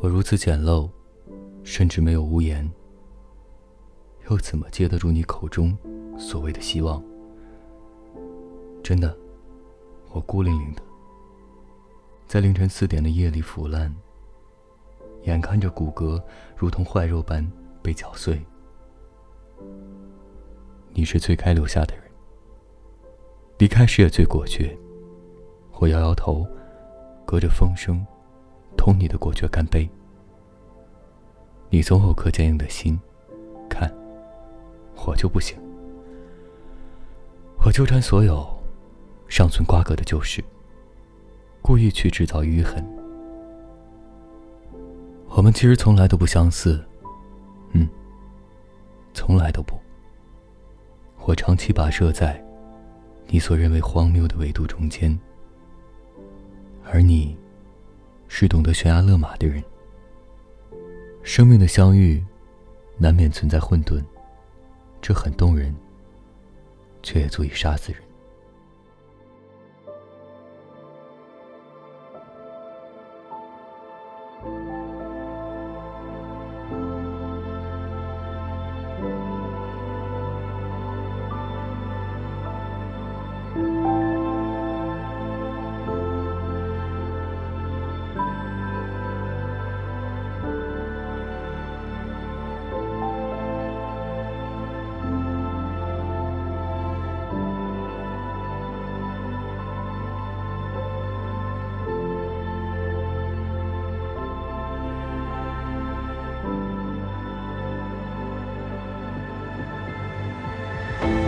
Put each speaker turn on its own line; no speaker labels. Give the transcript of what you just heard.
我如此简陋，甚至没有屋檐，又怎么接得住你口中所谓的希望？真的，我孤零零的，在凌晨四点的夜里腐烂，眼看着骨骼如同坏肉般被搅碎。你是最该留下的人，离开时也最果决。我摇摇头，隔着风声，同你的果决干杯。你总有颗坚硬的心，看，我就不行。我纠缠所有尚存瓜葛的旧事，故意去制造淤痕。我们其实从来都不相似，嗯，从来都不。我长期跋涉在你所认为荒谬的维度中间。而你，是懂得悬崖勒马的人。生命的相遇，难免存在混沌，这很动人，却也足以杀死人。
Bye.